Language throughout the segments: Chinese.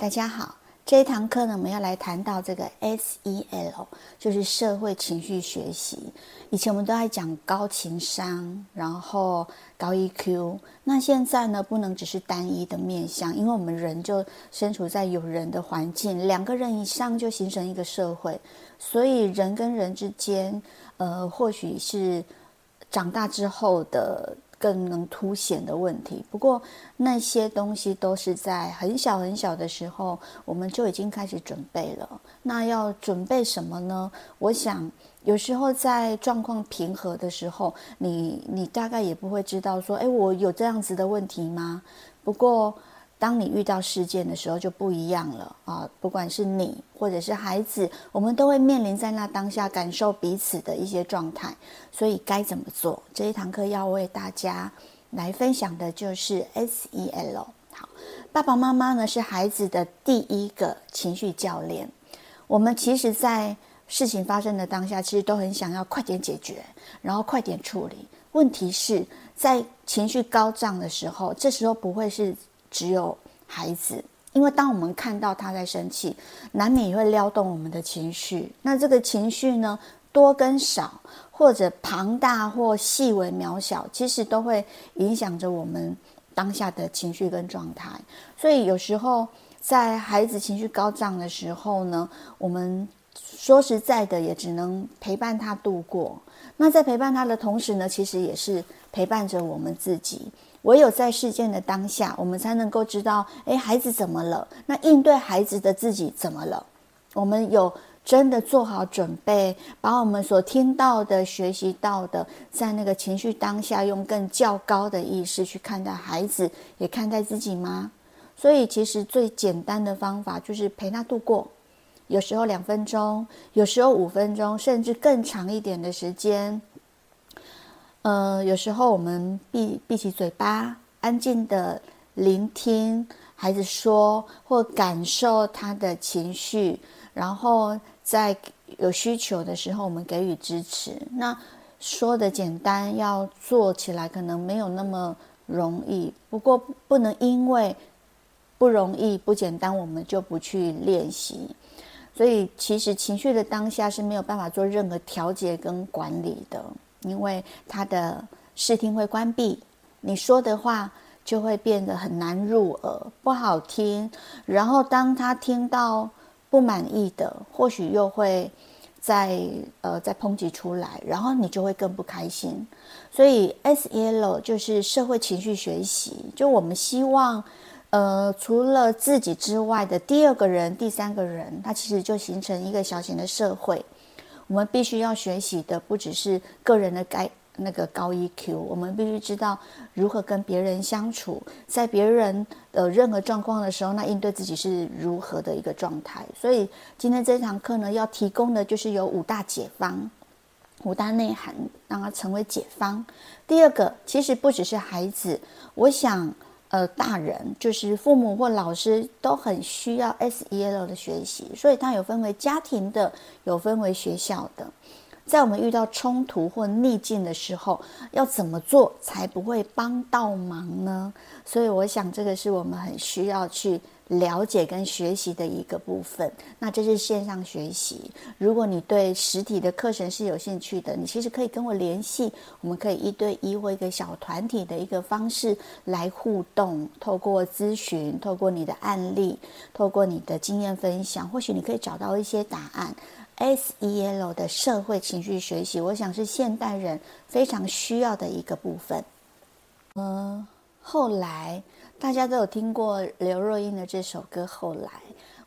大家好。这一堂课呢，我们要来谈到这个 SEL，就是社会情绪学习。以前我们都在讲高情商，然后高 EQ。那现在呢，不能只是单一的面向，因为我们人就身处在有人的环境，两个人以上就形成一个社会，所以人跟人之间，呃，或许是长大之后的。更能凸显的问题。不过那些东西都是在很小很小的时候，我们就已经开始准备了。那要准备什么呢？我想有时候在状况平和的时候，你你大概也不会知道说，诶，我有这样子的问题吗？不过。当你遇到事件的时候就不一样了啊！不管是你或者是孩子，我们都会面临在那当下感受彼此的一些状态。所以该怎么做？这一堂课要为大家来分享的就是 SEL。好，爸爸妈妈呢是孩子的第一个情绪教练。我们其实，在事情发生的当下，其实都很想要快点解决，然后快点处理。问题是在情绪高涨的时候，这时候不会是。只有孩子，因为当我们看到他在生气，难免也会撩动我们的情绪。那这个情绪呢，多跟少，或者庞大或细微渺小，其实都会影响着我们当下的情绪跟状态。所以有时候在孩子情绪高涨的时候呢，我们说实在的，也只能陪伴他度过。那在陪伴他的同时呢，其实也是陪伴着我们自己。唯有在事件的当下，我们才能够知道，诶，孩子怎么了？那应对孩子的自己怎么了？我们有真的做好准备，把我们所听到的、学习到的，在那个情绪当下，用更较高的意识去看待孩子，也看待自己吗？所以，其实最简单的方法就是陪他度过，有时候两分钟，有时候五分钟，甚至更长一点的时间。呃，有时候我们闭闭起嘴巴，安静的聆听孩子说，或感受他的情绪，然后在有需求的时候，我们给予支持。那说的简单，要做起来可能没有那么容易。不过不能因为不容易、不简单，我们就不去练习。所以，其实情绪的当下是没有办法做任何调节跟管理的。因为他的视听会关闭，你说的话就会变得很难入耳，不好听。然后当他听到不满意的，或许又会再呃再抨击出来，然后你就会更不开心。所以 SEL 就是社会情绪学习，就我们希望呃除了自己之外的第二个人、第三个人，他其实就形成一个小型的社会。我们必须要学习的不只是个人的该那个高 EQ，我们必须知道如何跟别人相处，在别人的任何状况的时候，那应对自己是如何的一个状态。所以今天这堂课呢，要提供的就是有五大解方，五大内涵，让它成为解方。第二个，其实不只是孩子，我想。呃，大人就是父母或老师都很需要 SEL 的学习，所以它有分为家庭的，有分为学校的。在我们遇到冲突或逆境的时候，要怎么做才不会帮到忙呢？所以我想这个是我们很需要去。了解跟学习的一个部分，那这是线上学习。如果你对实体的课程是有兴趣的，你其实可以跟我联系，我们可以一对一或一个小团体的一个方式来互动，透过咨询，透过你的案例，透过你的经验分享，或许你可以找到一些答案。SEL 的社会情绪学习，我想是现代人非常需要的一个部分。嗯，后来。大家都有听过刘若英的这首歌《后来》，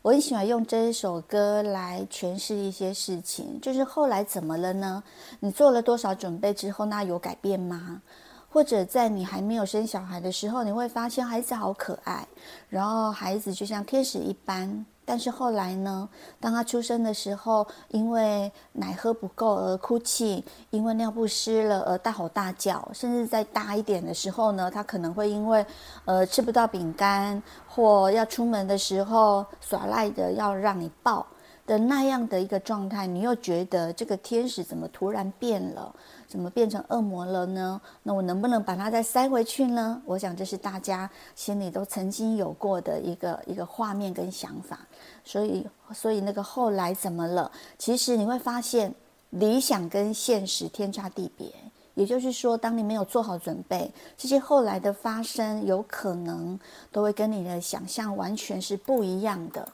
我很喜欢用这一首歌来诠释一些事情。就是后来怎么了呢？你做了多少准备之后，那有改变吗？或者在你还没有生小孩的时候，你会发现孩子好可爱，然后孩子就像天使一般。但是后来呢，当他出生的时候，因为奶喝不够而哭泣，因为尿布湿了而大吼大叫，甚至再大一点的时候呢，他可能会因为呃吃不到饼干或要出门的时候耍赖的要让你抱，的那样的一个状态，你又觉得这个天使怎么突然变了？怎么变成恶魔了呢？那我能不能把它再塞回去呢？我想这是大家心里都曾经有过的一个一个画面跟想法。所以，所以那个后来怎么了？其实你会发现，理想跟现实天差地别。也就是说，当你没有做好准备，这些后来的发生，有可能都会跟你的想象完全是不一样的。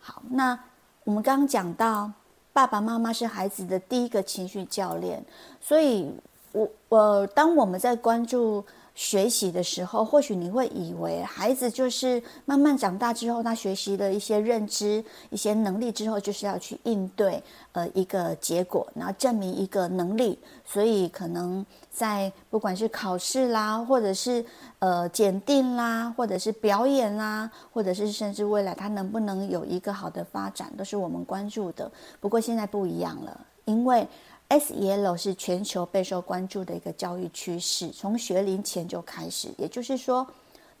好，那我们刚刚讲到，爸爸妈妈是孩子的第一个情绪教练，所以我我当我们在关注。学习的时候，或许你会以为孩子就是慢慢长大之后，他学习了一些认知、一些能力之后，就是要去应对呃一个结果，然后证明一个能力。所以可能在不管是考试啦，或者是呃检定啦，或者是表演啦，或者是甚至未来他能不能有一个好的发展，都是我们关注的。不过现在不一样了，因为。SEL 是全球备受关注的一个教育趋势，从学龄前就开始。也就是说，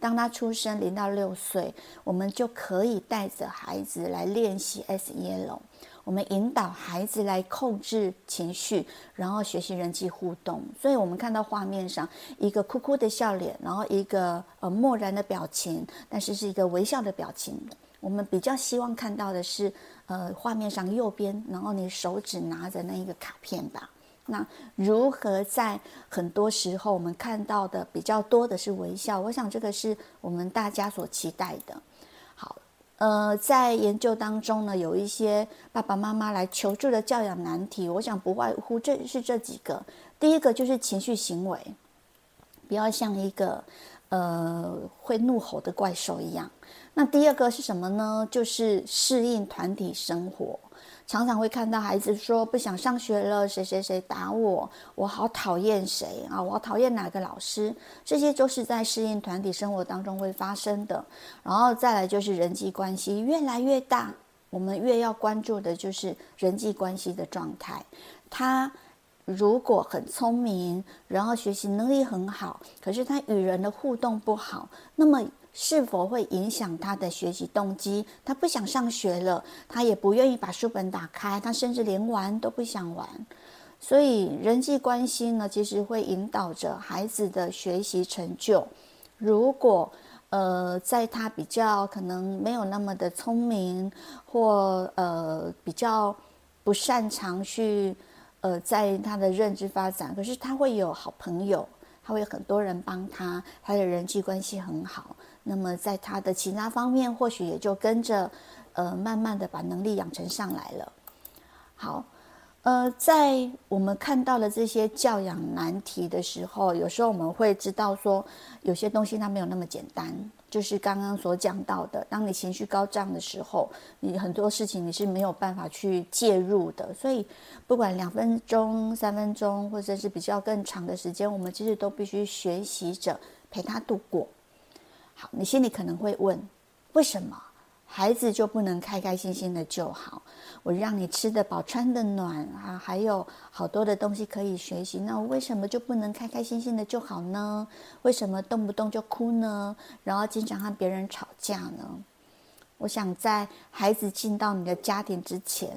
当他出生零到六岁，我们就可以带着孩子来练习 SEL。我们引导孩子来控制情绪，然后学习人际互动。所以，我们看到画面上一个哭哭的笑脸，然后一个呃漠然的表情，但是是一个微笑的表情。我们比较希望看到的是，呃，画面上右边，然后你手指拿着那一个卡片吧。那如何在很多时候我们看到的比较多的是微笑？我想这个是我们大家所期待的。好，呃，在研究当中呢，有一些爸爸妈妈来求助的教养难题，我想不外乎这是这几个。第一个就是情绪行为，不要像一个呃会怒吼的怪兽一样。那第二个是什么呢？就是适应团体生活，常常会看到孩子说不想上学了，谁谁谁打我，我好讨厌谁啊，我好讨厌哪个老师，这些都是在适应团体生活当中会发生的。然后再来就是人际关系越来越大，我们越要关注的就是人际关系的状态。他如果很聪明，然后学习能力很好，可是他与人的互动不好，那么。是否会影响他的学习动机？他不想上学了，他也不愿意把书本打开，他甚至连玩都不想玩。所以人际关系呢，其实会引导着孩子的学习成就。如果呃，在他比较可能没有那么的聪明，或呃比较不擅长去呃在他的认知发展，可是他会有好朋友，他会有很多人帮他，他的人际关系很好。那么，在他的其他方面，或许也就跟着，呃，慢慢的把能力养成上来了。好，呃，在我们看到了这些教养难题的时候，有时候我们会知道说，有些东西它没有那么简单。就是刚刚所讲到的，当你情绪高涨的时候，你很多事情你是没有办法去介入的。所以，不管两分钟、三分钟，或者是比较更长的时间，我们其实都必须学习着陪他度过。好，你心里可能会问：为什么孩子就不能开开心心的就好？我让你吃得饱、穿得暖啊，还有好多的东西可以学习，那我为什么就不能开开心心的就好呢？为什么动不动就哭呢？然后经常和别人吵架呢？我想在孩子进到你的家庭之前，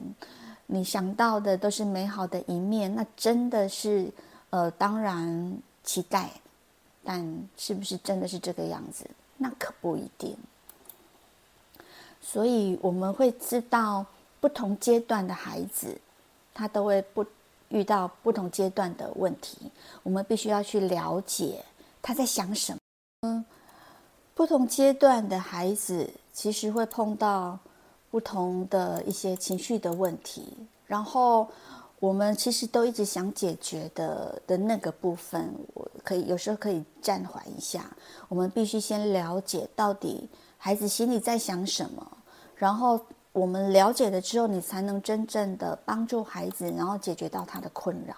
你想到的都是美好的一面，那真的是呃，当然期待，但是不是真的是这个样子？那可不一定，所以我们会知道不同阶段的孩子，他都会不遇到不同阶段的问题。我们必须要去了解他在想什么。嗯，不同阶段的孩子其实会碰到不同的一些情绪的问题，然后。我们其实都一直想解决的的那个部分，我可以有时候可以暂缓一下。我们必须先了解到底孩子心里在想什么，然后我们了解了之后，你才能真正的帮助孩子，然后解决到他的困扰。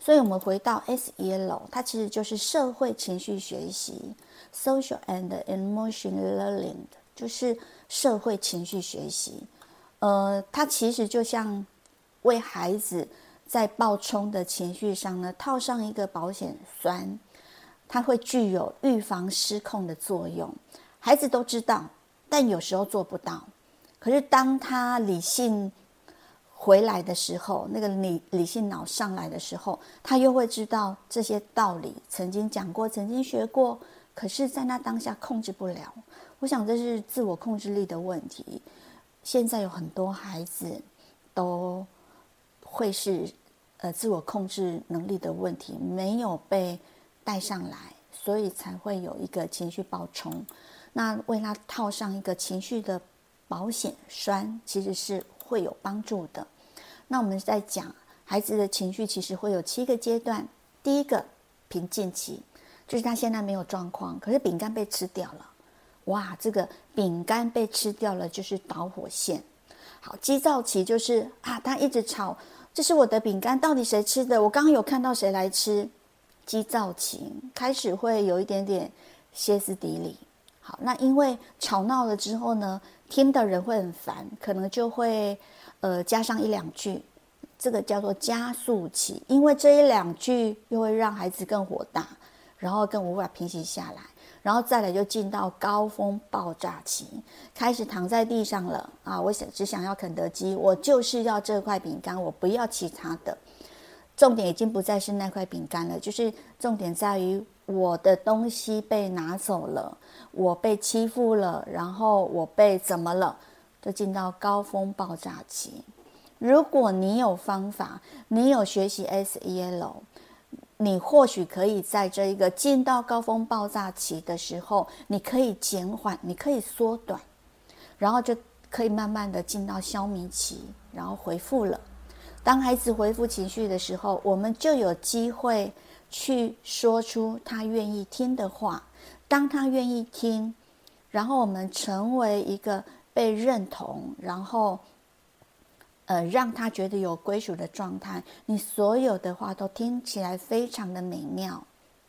所以，我们回到 SEL，它其实就是社会情绪学习 （Social and Emotional Learning），就是社会情绪学习。呃，它其实就像为孩子。在暴冲的情绪上呢，套上一个保险栓，它会具有预防失控的作用。孩子都知道，但有时候做不到。可是当他理性回来的时候，那个理理性脑上来的时候，他又会知道这些道理，曾经讲过，曾经学过，可是，在那当下控制不了。我想这是自我控制力的问题。现在有很多孩子都会是呃自我控制能力的问题，没有被带上来，所以才会有一个情绪暴冲。那为他套上一个情绪的保险栓，其实是会有帮助的。那我们在讲孩子的情绪，其实会有七个阶段。第一个平静期，就是他现在没有状况，可是饼干被吃掉了，哇，这个饼干被吃掉了就是导火线。好，急躁期就是啊，他一直吵，这是我的饼干，到底谁吃的？我刚刚有看到谁来吃？急躁期开始会有一点点歇斯底里。好，那因为吵闹了之后呢，听的人会很烦，可能就会。呃，加上一两句，这个叫做加速期，因为这一两句又会让孩子更火大，然后更无法平息下来，然后再来就进到高峰爆炸期，开始躺在地上了啊！我想只想要肯德基，我就是要这块饼干，我不要其他的。重点已经不再是那块饼干了，就是重点在于我的东西被拿走了，我被欺负了，然后我被怎么了？就进到高峰爆炸期。如果你有方法，你有学习 SEL，你或许可以在这一个进到高峰爆炸期的时候，你可以减缓，你可以缩短，然后就可以慢慢的进到消弭期，然后恢复了。当孩子恢复情绪的时候，我们就有机会去说出他愿意听的话。当他愿意听，然后我们成为一个。被认同，然后，呃，让他觉得有归属的状态，你所有的话都听起来非常的美妙。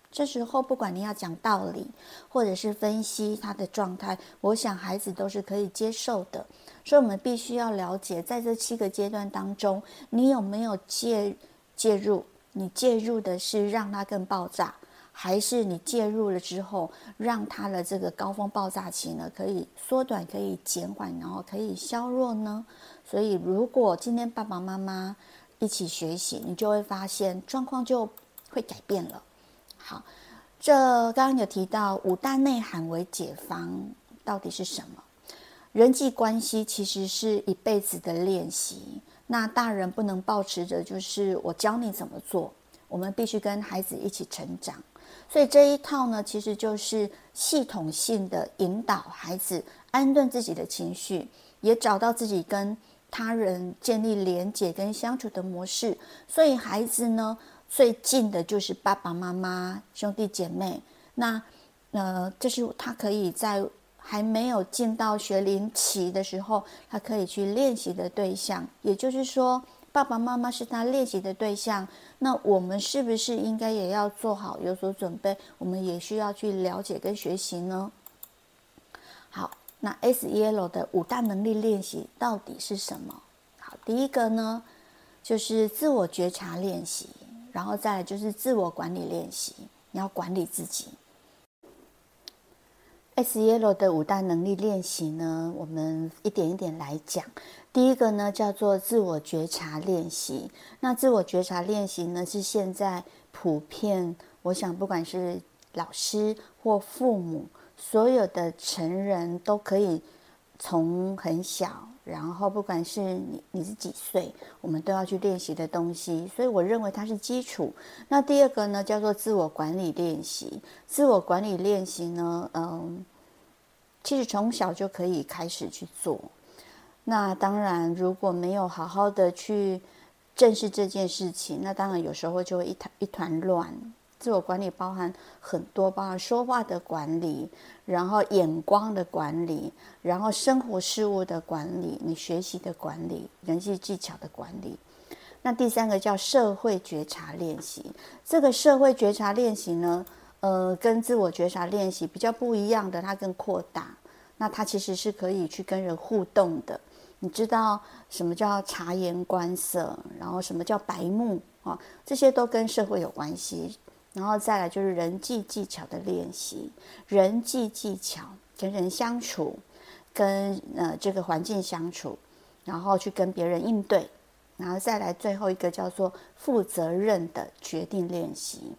这时候，不管你要讲道理，或者是分析他的状态，我想孩子都是可以接受的。所以，我们必须要了解，在这七个阶段当中，你有没有介介入？你介入的是让他更爆炸。还是你介入了之后，让他的这个高峰爆炸期呢，可以缩短，可以减缓，然后可以削弱呢？所以，如果今天爸爸妈妈一起学习，你就会发现状况就会改变了。好，这刚刚有提到五大内涵为解方，到底是什么？人际关系其实是一辈子的练习，那大人不能保持着就是我教你怎么做，我们必须跟孩子一起成长。所以这一套呢，其实就是系统性的引导孩子安顿自己的情绪，也找到自己跟他人建立连结跟相处的模式。所以孩子呢，最近的就是爸爸妈妈、兄弟姐妹。那呃，这是他可以在还没有进到学龄期的时候，他可以去练习的对象。也就是说，爸爸妈妈是他练习的对象。那我们是不是应该也要做好有所准备？我们也需要去了解跟学习呢？好，那 SEL 的五大能力练习到底是什么？好，第一个呢，就是自我觉察练习，然后再来就是自我管理练习，你要管理自己。SEL 的五大能力练习呢，我们一点一点来讲。第一个呢，叫做自我觉察练习。那自我觉察练习呢，是现在普遍，我想不管是老师或父母，所有的成人都可以从很小，然后不管是你你是几岁，我们都要去练习的东西。所以我认为它是基础。那第二个呢，叫做自我管理练习。自我管理练习呢，嗯，其实从小就可以开始去做。那当然，如果没有好好的去正视这件事情，那当然有时候就会一团一团乱。自我管理包含很多，包含说话的管理，然后眼光的管理，然后生活事物的管理，你学习的管理，人际技巧的管理。那第三个叫社会觉察练习。这个社会觉察练习呢，呃，跟自我觉察练习比较不一样的，它更扩大。那它其实是可以去跟人互动的。你知道什么叫察言观色，然后什么叫白目啊？这些都跟社会有关系。然后再来就是人际技巧的练习，人际技巧跟人相处，跟呃这个环境相处，然后去跟别人应对。然后再来最后一个叫做负责任的决定练习。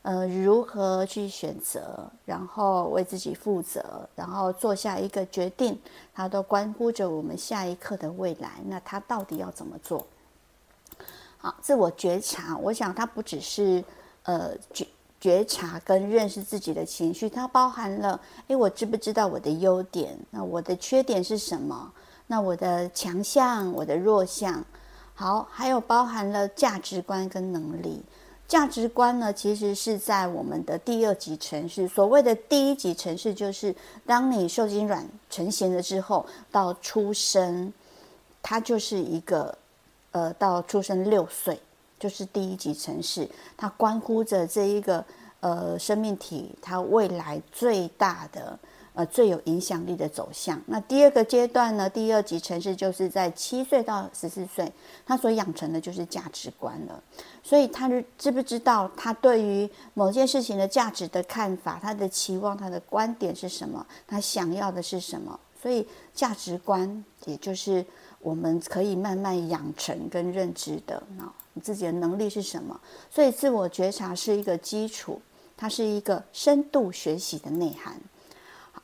呃，如何去选择，然后为自己负责，然后做下一个决定，它都关乎着我们下一刻的未来。那它到底要怎么做？好，自我觉察，我想它不只是呃觉觉察跟认识自己的情绪，它包含了，诶，我知不知道我的优点？那我的缺点是什么？那我的强项，我的弱项？好，还有包含了价值观跟能力。价值观呢，其实是在我们的第二级程式。所谓的第一级程式，就是当你受精卵成型了之后，到出生，它就是一个，呃，到出生六岁，就是第一级城市，它关乎着这一个呃生命体它未来最大的。呃，最有影响力的走向。那第二个阶段呢？第二级城市就是在七岁到十四岁，他所养成的就是价值观了。所以他知不知道他对于某件事情的价值的看法，他的期望，他的观点是什么？他想要的是什么？所以价值观，也就是我们可以慢慢养成跟认知的。那你自己的能力是什么？所以自我觉察是一个基础，它是一个深度学习的内涵。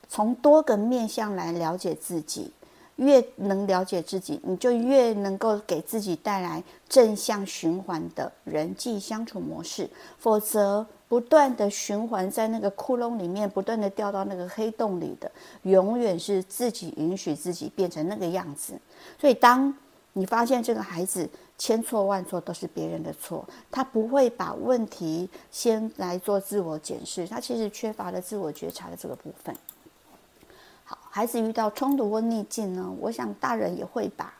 从多个面向来了解自己，越能了解自己，你就越能够给自己带来正向循环的人际相处模式。否则，不断的循环在那个窟窿里面，不断的掉到那个黑洞里的，永远是自己允许自己变成那个样子。所以，当你发现这个孩子千错万错都是别人的错，他不会把问题先来做自我检视，他其实缺乏了自我觉察的这个部分。孩子遇到冲突或逆境呢，我想大人也会吧，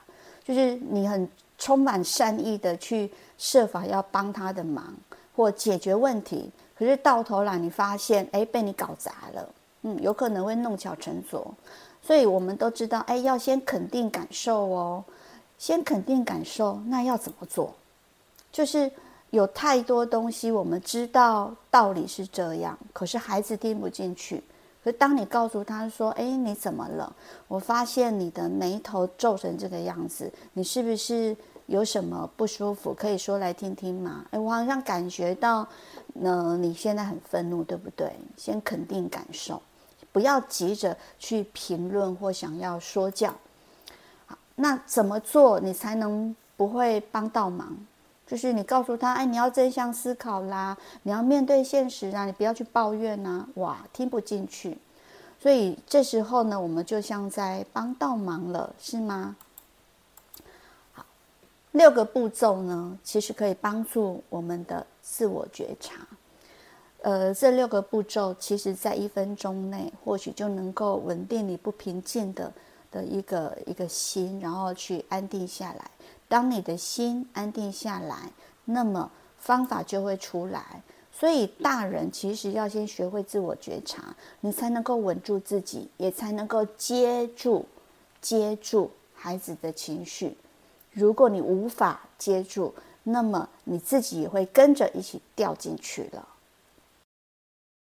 就是你很充满善意的去设法要帮他的忙或解决问题，可是到头来你发现，哎，被你搞砸了，嗯，有可能会弄巧成拙。所以我们都知道，哎，要先肯定感受哦，先肯定感受，那要怎么做？就是有太多东西我们知道道理是这样，可是孩子听不进去。可当你告诉他说：“哎，你怎么了？我发现你的眉头皱成这个样子，你是不是有什么不舒服？可以说来听听吗？”哎，我好像感觉到，呢，你现在很愤怒，对不对？先肯定感受，不要急着去评论或想要说教。好，那怎么做你才能不会帮到忙？就是你告诉他，哎，你要正向思考啦，你要面对现实啊，你不要去抱怨呐，哇，听不进去。所以这时候呢，我们就像在帮倒忙了，是吗？好，六个步骤呢，其实可以帮助我们的自我觉察。呃，这六个步骤，其实在一分钟内，或许就能够稳定你不平静的的一个一个心，然后去安定下来。当你的心安定下来，那么方法就会出来。所以大人其实要先学会自我觉察，你才能够稳住自己，也才能够接住接住孩子的情绪。如果你无法接住，那么你自己也会跟着一起掉进去了。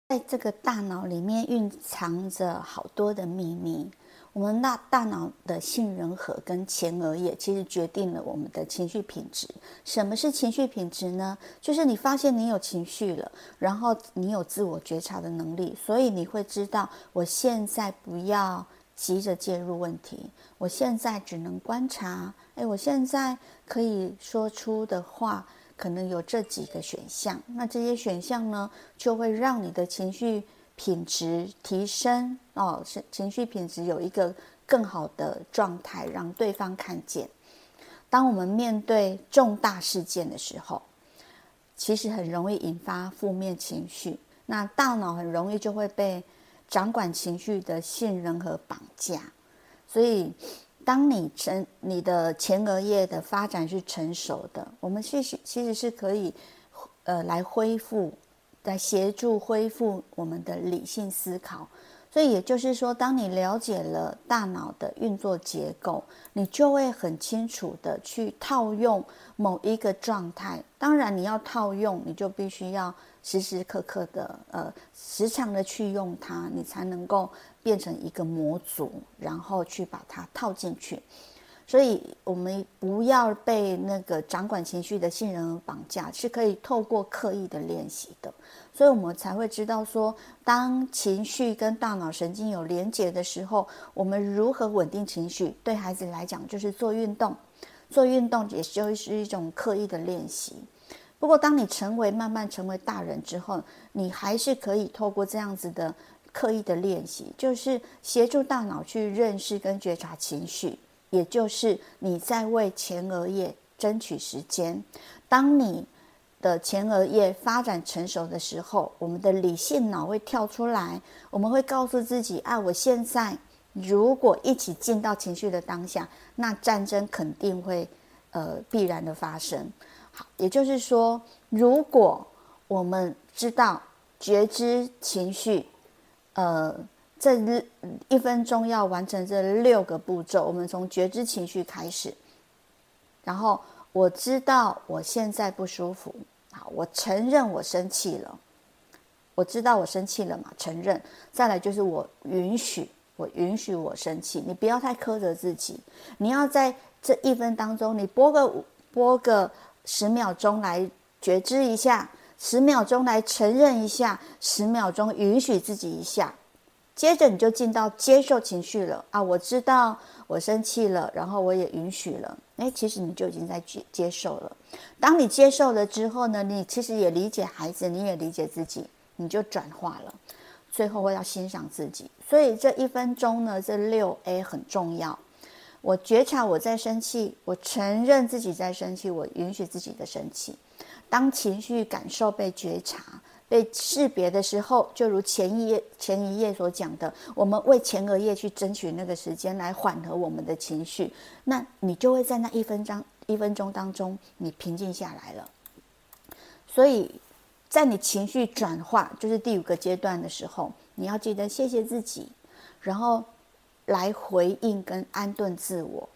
在这个大脑里面蕴藏着好多的秘密。我们那大脑的杏仁核跟前额叶，其实决定了我们的情绪品质。什么是情绪品质呢？就是你发现你有情绪了，然后你有自我觉察的能力，所以你会知道，我现在不要急着介入问题，我现在只能观察。诶，我现在可以说出的话，可能有这几个选项。那这些选项呢，就会让你的情绪。品质提升哦，是情绪品质有一个更好的状态，让对方看见。当我们面对重大事件的时候，其实很容易引发负面情绪，那大脑很容易就会被掌管情绪的杏仁核绑架。所以，当你成你的前额叶的发展是成熟的，我们其实其实是可以呃来恢复。来协助恢复我们的理性思考，所以也就是说，当你了解了大脑的运作结构，你就会很清楚的去套用某一个状态。当然，你要套用，你就必须要时时刻刻的呃时常的去用它，你才能够变成一个模组，然后去把它套进去。所以我们不要被那个掌管情绪的杏仁核绑架，是可以透过刻意的练习的。所以我们才会知道说，当情绪跟大脑神经有连结的时候，我们如何稳定情绪？对孩子来讲，就是做运动。做运动也就是一种刻意的练习。不过，当你成为慢慢成为大人之后，你还是可以透过这样子的刻意的练习，就是协助大脑去认识跟觉察情绪，也就是你在为前额叶争取时间。当你的前额叶发展成熟的时候，我们的理性脑会跳出来，我们会告诉自己：啊，我现在如果一起进到情绪的当下，那战争肯定会呃必然的发生。好，也就是说，如果我们知道觉知情绪，呃，这一分钟要完成这六个步骤，我们从觉知情绪开始，然后我知道我现在不舒服。好，我承认我生气了，我知道我生气了嘛，承认。再来就是我允许，我允许我生气。你不要太苛责自己，你要在这一分当中，你拨个拨个十秒钟来觉知一下，十秒钟来承认一下，十秒钟允许自己一下。接着你就进到接受情绪了啊！我知道我生气了，然后我也允许了。诶，其实你就已经在接接受了。当你接受了之后呢，你其实也理解孩子，你也理解自己，你就转化了。最后会要欣赏自己。所以这一分钟呢，这六 A 很重要。我觉察我在生气，我承认自己在生气，我允许自己的生气。当情绪感受被觉察。被识别的时候，就如前一页前一页所讲的，我们为前额叶去争取那个时间来缓和我们的情绪，那你就会在那一分钟一分钟当中，你平静下来了。所以，在你情绪转化，就是第五个阶段的时候，你要记得谢谢自己，然后来回应跟安顿自我。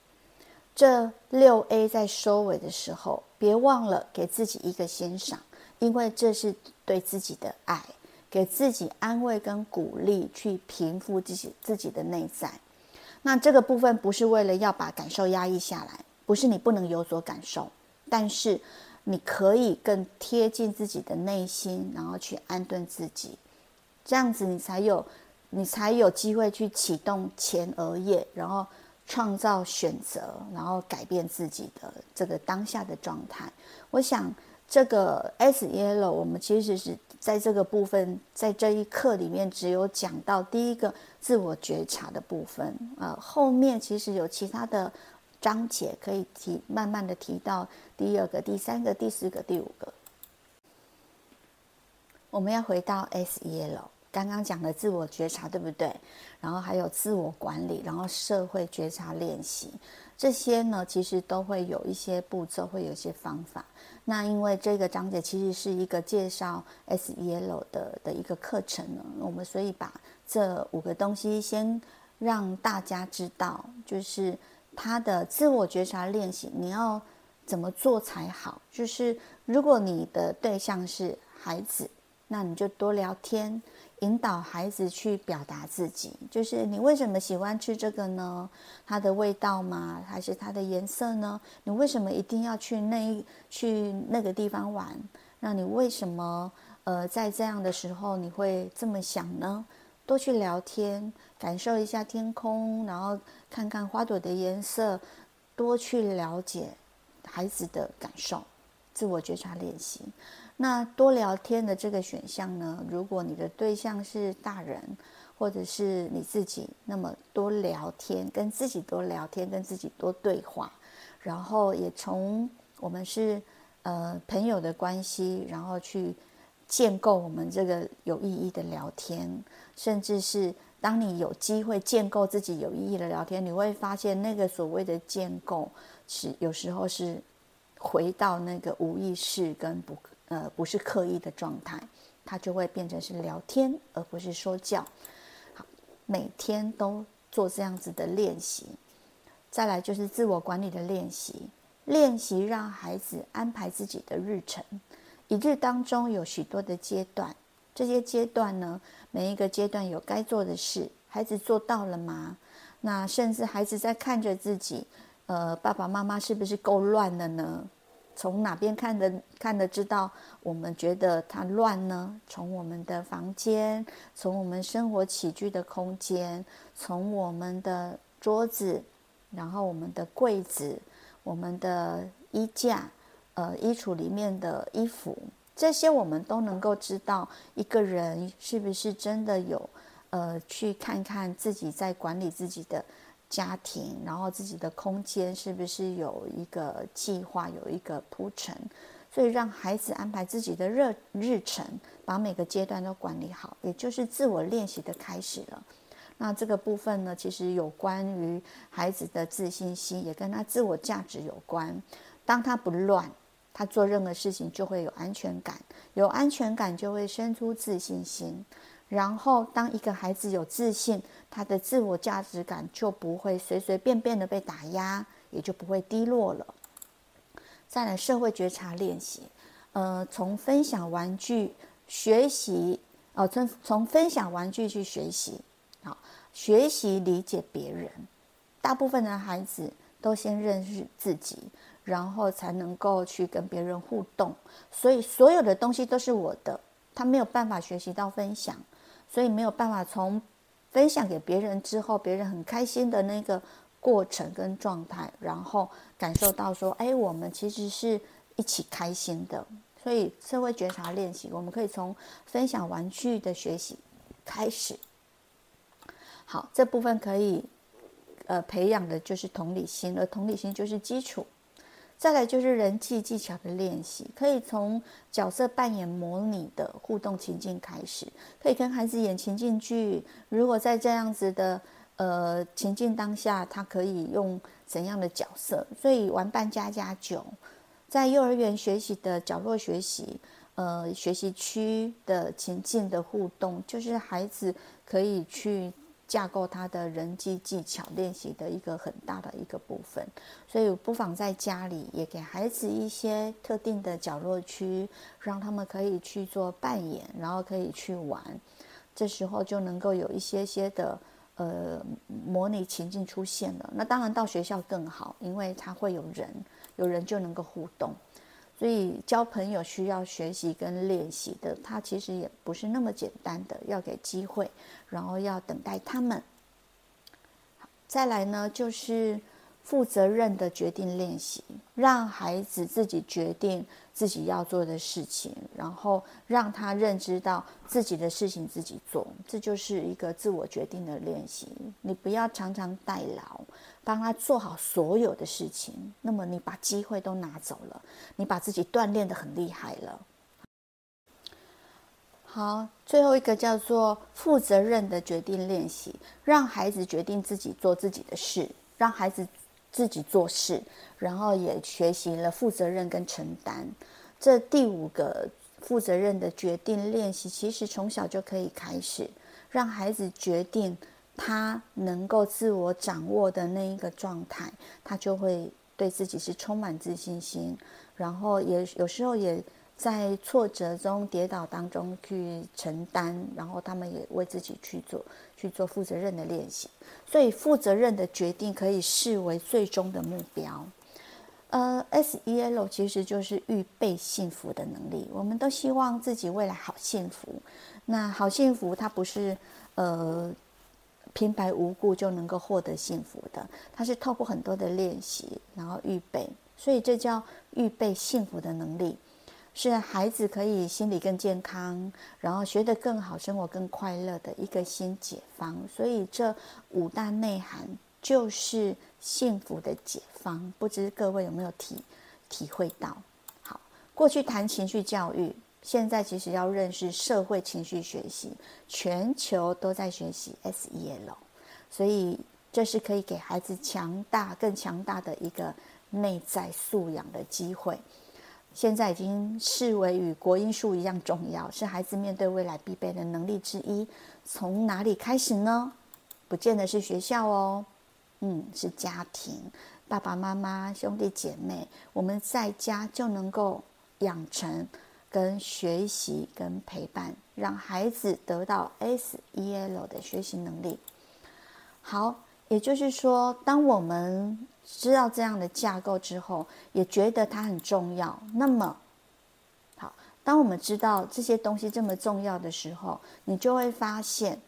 这六 A 在收尾的时候，别忘了给自己一个欣赏。因为这是对自己的爱，给自己安慰跟鼓励，去平复自己自己的内在。那这个部分不是为了要把感受压抑下来，不是你不能有所感受，但是你可以更贴近自己的内心，然后去安顿自己，这样子你才有你才有机会去启动前额叶，然后创造选择，然后改变自己的这个当下的状态。我想。这个 S Yellow，我们其实是在这个部分，在这一课里面只有讲到第一个自我觉察的部分，呃，后面其实有其他的章节可以提，慢慢的提到第二个、第三个、第四个、第五个。我们要回到 S Yellow，刚刚讲的自我觉察，对不对？然后还有自我管理，然后社会觉察练习，这些呢，其实都会有一些步骤，会有一些方法。那因为这个章节其实是一个介绍 SEL 的的一个课程呢，我们所以把这五个东西先让大家知道，就是他的自我觉察练习，你要怎么做才好？就是如果你的对象是孩子，那你就多聊天。引导孩子去表达自己，就是你为什么喜欢吃这个呢？它的味道吗？还是它的颜色呢？你为什么一定要去那去那个地方玩？那你为什么呃在这样的时候你会这么想呢？多去聊天，感受一下天空，然后看看花朵的颜色，多去了解孩子的感受，自我觉察练习。那多聊天的这个选项呢？如果你的对象是大人，或者是你自己，那么多聊天，跟自己多聊天，跟自己多对话，然后也从我们是呃朋友的关系，然后去建构我们这个有意义的聊天，甚至是当你有机会建构自己有意义的聊天，你会发现那个所谓的建构是有时候是回到那个无意识跟不。呃，不是刻意的状态，它就会变成是聊天，而不是说教。好，每天都做这样子的练习。再来就是自我管理的练习，练习让孩子安排自己的日程。一日当中有许多的阶段，这些阶段呢，每一个阶段有该做的事，孩子做到了吗？那甚至孩子在看着自己，呃，爸爸妈妈是不是够乱了呢？从哪边看的看得知道我们觉得它乱呢？从我们的房间，从我们生活起居的空间，从我们的桌子，然后我们的柜子，我们的衣架，呃，衣橱里面的衣服，这些我们都能够知道一个人是不是真的有呃去看看自己在管理自己的。家庭，然后自己的空间是不是有一个计划，有一个铺陈，所以让孩子安排自己的日日程，把每个阶段都管理好，也就是自我练习的开始了。那这个部分呢，其实有关于孩子的自信心，也跟他自我价值有关。当他不乱，他做任何事情就会有安全感，有安全感就会生出自信心。然后，当一个孩子有自信，他的自我价值感就不会随随便便的被打压，也就不会低落了。再来，社会觉察练习，呃，从分享玩具学习，哦，从从分享玩具去学习，好，学习理解别人。大部分的孩子都先认识自己，然后才能够去跟别人互动。所以，所有的东西都是我的，他没有办法学习到分享。所以没有办法从分享给别人之后，别人很开心的那个过程跟状态，然后感受到说，哎，我们其实是一起开心的。所以社会觉察练习，我们可以从分享玩具的学习开始。好，这部分可以呃培养的就是同理心，而同理心就是基础。再来就是人际技巧的练习，可以从角色扮演模拟的互动情境开始，可以跟孩子演情境剧。如果在这样子的呃情境当下，他可以用怎样的角色？所以玩扮家家酒，在幼儿园学习的角落学习，呃，学习区的情境的互动，就是孩子可以去。架构他的人际技巧练习的一个很大的一个部分，所以不妨在家里也给孩子一些特定的角落区，让他们可以去做扮演，然后可以去玩，这时候就能够有一些些的呃模拟情境出现了。那当然到学校更好，因为他会有人，有人就能够互动。所以交朋友需要学习跟练习的，它其实也不是那么简单的，要给机会，然后要等待他们。再来呢，就是负责任的决定练习，让孩子自己决定自己要做的事情，然后让他认知到自己的事情自己做，这就是一个自我决定的练习。你不要常常代劳。帮他做好所有的事情，那么你把机会都拿走了，你把自己锻炼得很厉害了。好，最后一个叫做负责任的决定练习，让孩子决定自己做自己的事，让孩子自己做事，然后也学习了负责任跟承担。这第五个负责任的决定练习，其实从小就可以开始，让孩子决定。他能够自我掌握的那一个状态，他就会对自己是充满自信心，然后也有时候也在挫折中、跌倒当中去承担，然后他们也为自己去做去做负责任的练习。所以，负责任的决定可以视为最终的目标。呃，SEL 其实就是预备幸福的能力。我们都希望自己未来好幸福。那好幸福，它不是呃。平白无故就能够获得幸福的，它是透过很多的练习，然后预备，所以这叫预备幸福的能力，是孩子可以心理更健康，然后学得更好，生活更快乐的一个新解方。所以这五大内涵就是幸福的解方，不知各位有没有体体会到？好，过去谈情绪教育。现在其实要认识社会情绪学习，全球都在学习 SEL，所以这是可以给孩子强大、更强大的一个内在素养的机会。现在已经视为与国英数一样重要，是孩子面对未来必备的能力之一。从哪里开始呢？不见得是学校哦，嗯，是家庭，爸爸妈妈、兄弟姐妹，我们在家就能够养成。跟学习跟陪伴，让孩子得到 SEL 的学习能力。好，也就是说，当我们知道这样的架构之后，也觉得它很重要。那么，好，当我们知道这些东西这么重要的时候，你就会发现，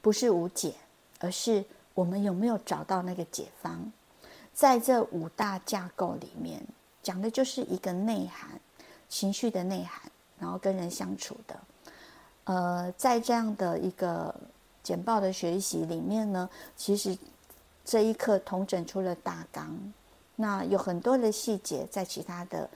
不是无解，而是我们有没有找到那个解方。在这五大架构里面，讲的就是一个内涵，情绪的内涵，然后跟人相处的。呃，在这样的一个简报的学习里面呢，其实这一课统整出了大纲，那有很多的细节在其他的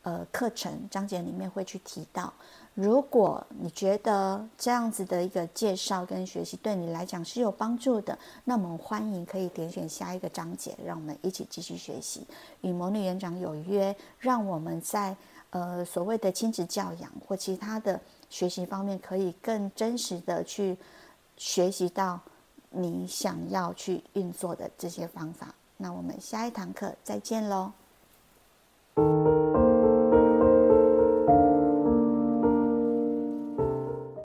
呃课程章节里面会去提到。如果你觉得这样子的一个介绍跟学习对你来讲是有帮助的，那么欢迎可以点选下一个章节，让我们一起继续学习，与魔女园长有约，让我们在呃所谓的亲子教养或其他的。学习方面可以更真实的去学习到你想要去运作的这些方法。那我们下一堂课再见喽